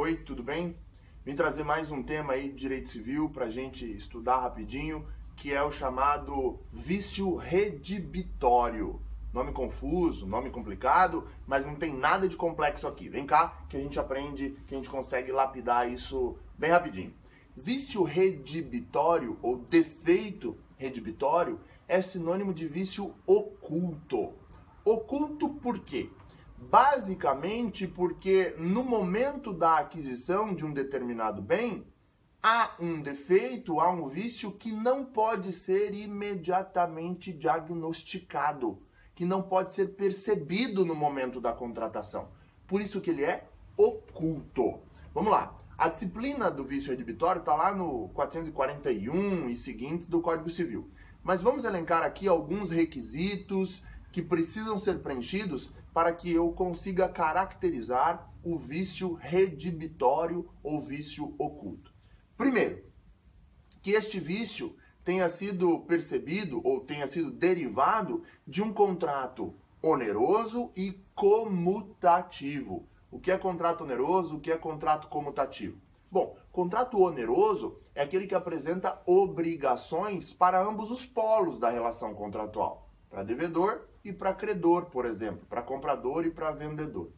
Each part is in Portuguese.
Oi, tudo bem? Vim trazer mais um tema aí de direito civil para a gente estudar rapidinho, que é o chamado vício redibitório. Nome confuso, nome complicado, mas não tem nada de complexo aqui. Vem cá que a gente aprende, que a gente consegue lapidar isso bem rapidinho. Vício redibitório ou defeito redibitório é sinônimo de vício oculto. Oculto por quê? Basicamente porque no momento da aquisição de um determinado bem, há um defeito, há um vício que não pode ser imediatamente diagnosticado, que não pode ser percebido no momento da contratação. Por isso que ele é oculto. Vamos lá. A disciplina do vício redibitório está lá no 441 e seguintes do Código Civil. Mas vamos elencar aqui alguns requisitos que precisam ser preenchidos para que eu consiga caracterizar o vício redibitório ou vício oculto. Primeiro, que este vício tenha sido percebido ou tenha sido derivado de um contrato oneroso e comutativo. O que é contrato oneroso? O que é contrato comutativo? Bom, contrato oneroso é aquele que apresenta obrigações para ambos os polos da relação contratual, para devedor e para credor, por exemplo, para comprador e para vendedor.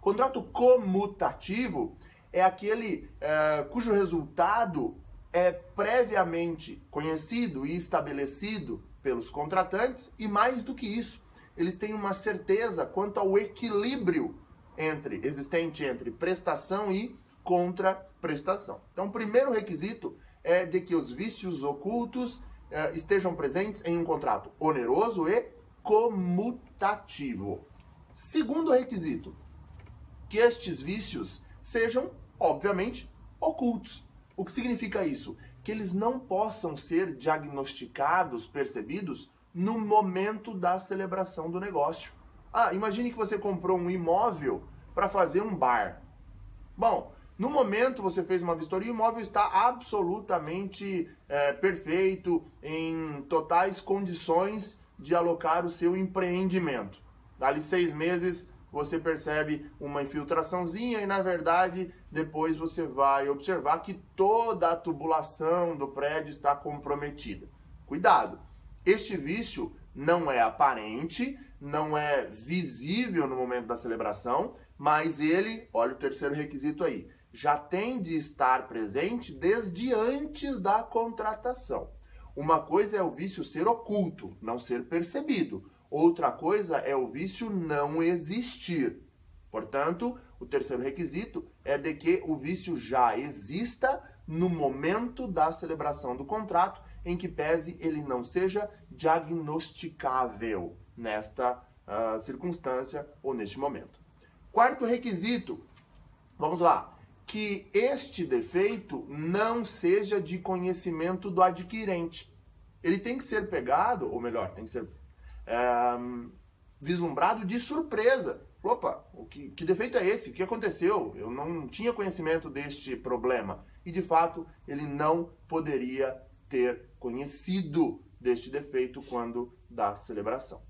Contrato comutativo é aquele é, cujo resultado é previamente conhecido e estabelecido pelos contratantes e mais do que isso, eles têm uma certeza quanto ao equilíbrio entre existente entre prestação e contraprestação. Então, o primeiro requisito é de que os vícios ocultos é, estejam presentes em um contrato oneroso e comutativo. Segundo requisito, que estes vícios sejam, obviamente, ocultos. O que significa isso? Que eles não possam ser diagnosticados, percebidos no momento da celebração do negócio. Ah, imagine que você comprou um imóvel para fazer um bar. Bom, no momento você fez uma vistoria, o imóvel está absolutamente é, perfeito, em totais condições de alocar o seu empreendimento. Dali seis meses você percebe uma infiltraçãozinha e na verdade depois você vai observar que toda a tubulação do prédio está comprometida. Cuidado! Este vício não é aparente, não é visível no momento da celebração, mas ele, olha o terceiro requisito aí, já tem de estar presente desde antes da contratação. Uma coisa é o vício ser oculto, não ser percebido. Outra coisa é o vício não existir. Portanto, o terceiro requisito é de que o vício já exista no momento da celebração do contrato, em que pese ele não seja diagnosticável nesta uh, circunstância ou neste momento. Quarto requisito, vamos lá, que este defeito não seja de conhecimento do adquirente. Ele tem que ser pegado, ou melhor, tem que ser é, vislumbrado de surpresa. Opa, o que, que defeito é esse? O que aconteceu? Eu não tinha conhecimento deste problema. E de fato, ele não poderia ter conhecido deste defeito quando da celebração.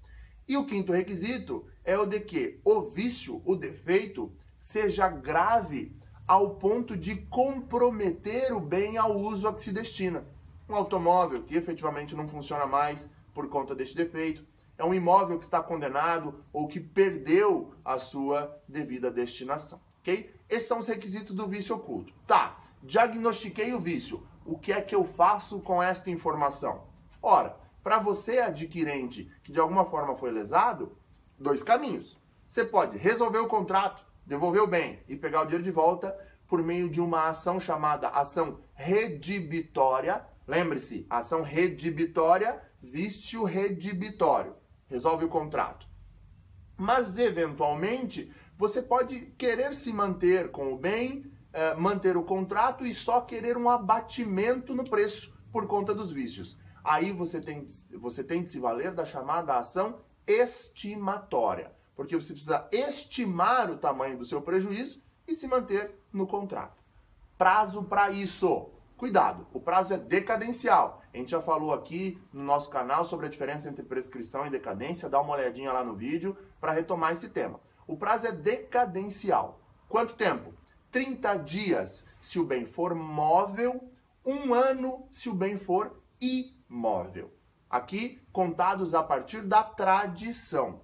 E o quinto requisito é o de que o vício, o defeito, seja grave ao ponto de comprometer o bem ao uso a que se destina. Um automóvel que efetivamente não funciona mais por conta deste defeito, é um imóvel que está condenado ou que perdeu a sua devida destinação, ok? Esses são os requisitos do vício oculto. Tá, diagnostiquei o vício. O que é que eu faço com esta informação? Ora, para você adquirente que de alguma forma foi lesado, dois caminhos. Você pode resolver o contrato, devolver o bem e pegar o dinheiro de volta por meio de uma ação chamada ação redibitória. Lembre-se, ação redibitória, vício redibitório. Resolve o contrato. Mas, eventualmente, você pode querer se manter com o bem, eh, manter o contrato e só querer um abatimento no preço por conta dos vícios. Aí você tem, você tem de se valer da chamada ação estimatória porque você precisa estimar o tamanho do seu prejuízo e se manter no contrato. Prazo para isso. Cuidado, o prazo é decadencial. A gente já falou aqui no nosso canal sobre a diferença entre prescrição e decadência. Dá uma olhadinha lá no vídeo para retomar esse tema. O prazo é decadencial. Quanto tempo? 30 dias se o bem for móvel, um ano se o bem for imóvel. Aqui, contados a partir da tradição.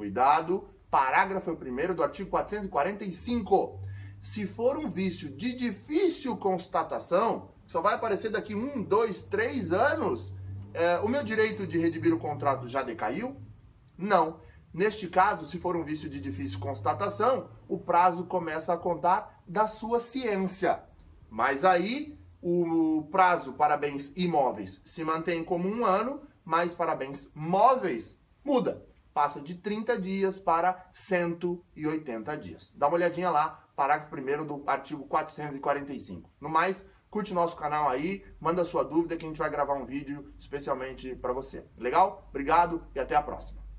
Cuidado, parágrafo 1 do artigo 445. Se for um vício de difícil constatação, só vai aparecer daqui um, dois, três anos, é, o meu direito de redimir o contrato já decaiu? Não. Neste caso, se for um vício de difícil constatação, o prazo começa a contar da sua ciência. Mas aí, o prazo para bens imóveis se mantém como um ano, mas para bens móveis muda. Passa de 30 dias para 180 dias. Dá uma olhadinha lá, parágrafo 1 do artigo 445. No mais, curte nosso canal aí, manda sua dúvida que a gente vai gravar um vídeo especialmente para você. Legal? Obrigado e até a próxima.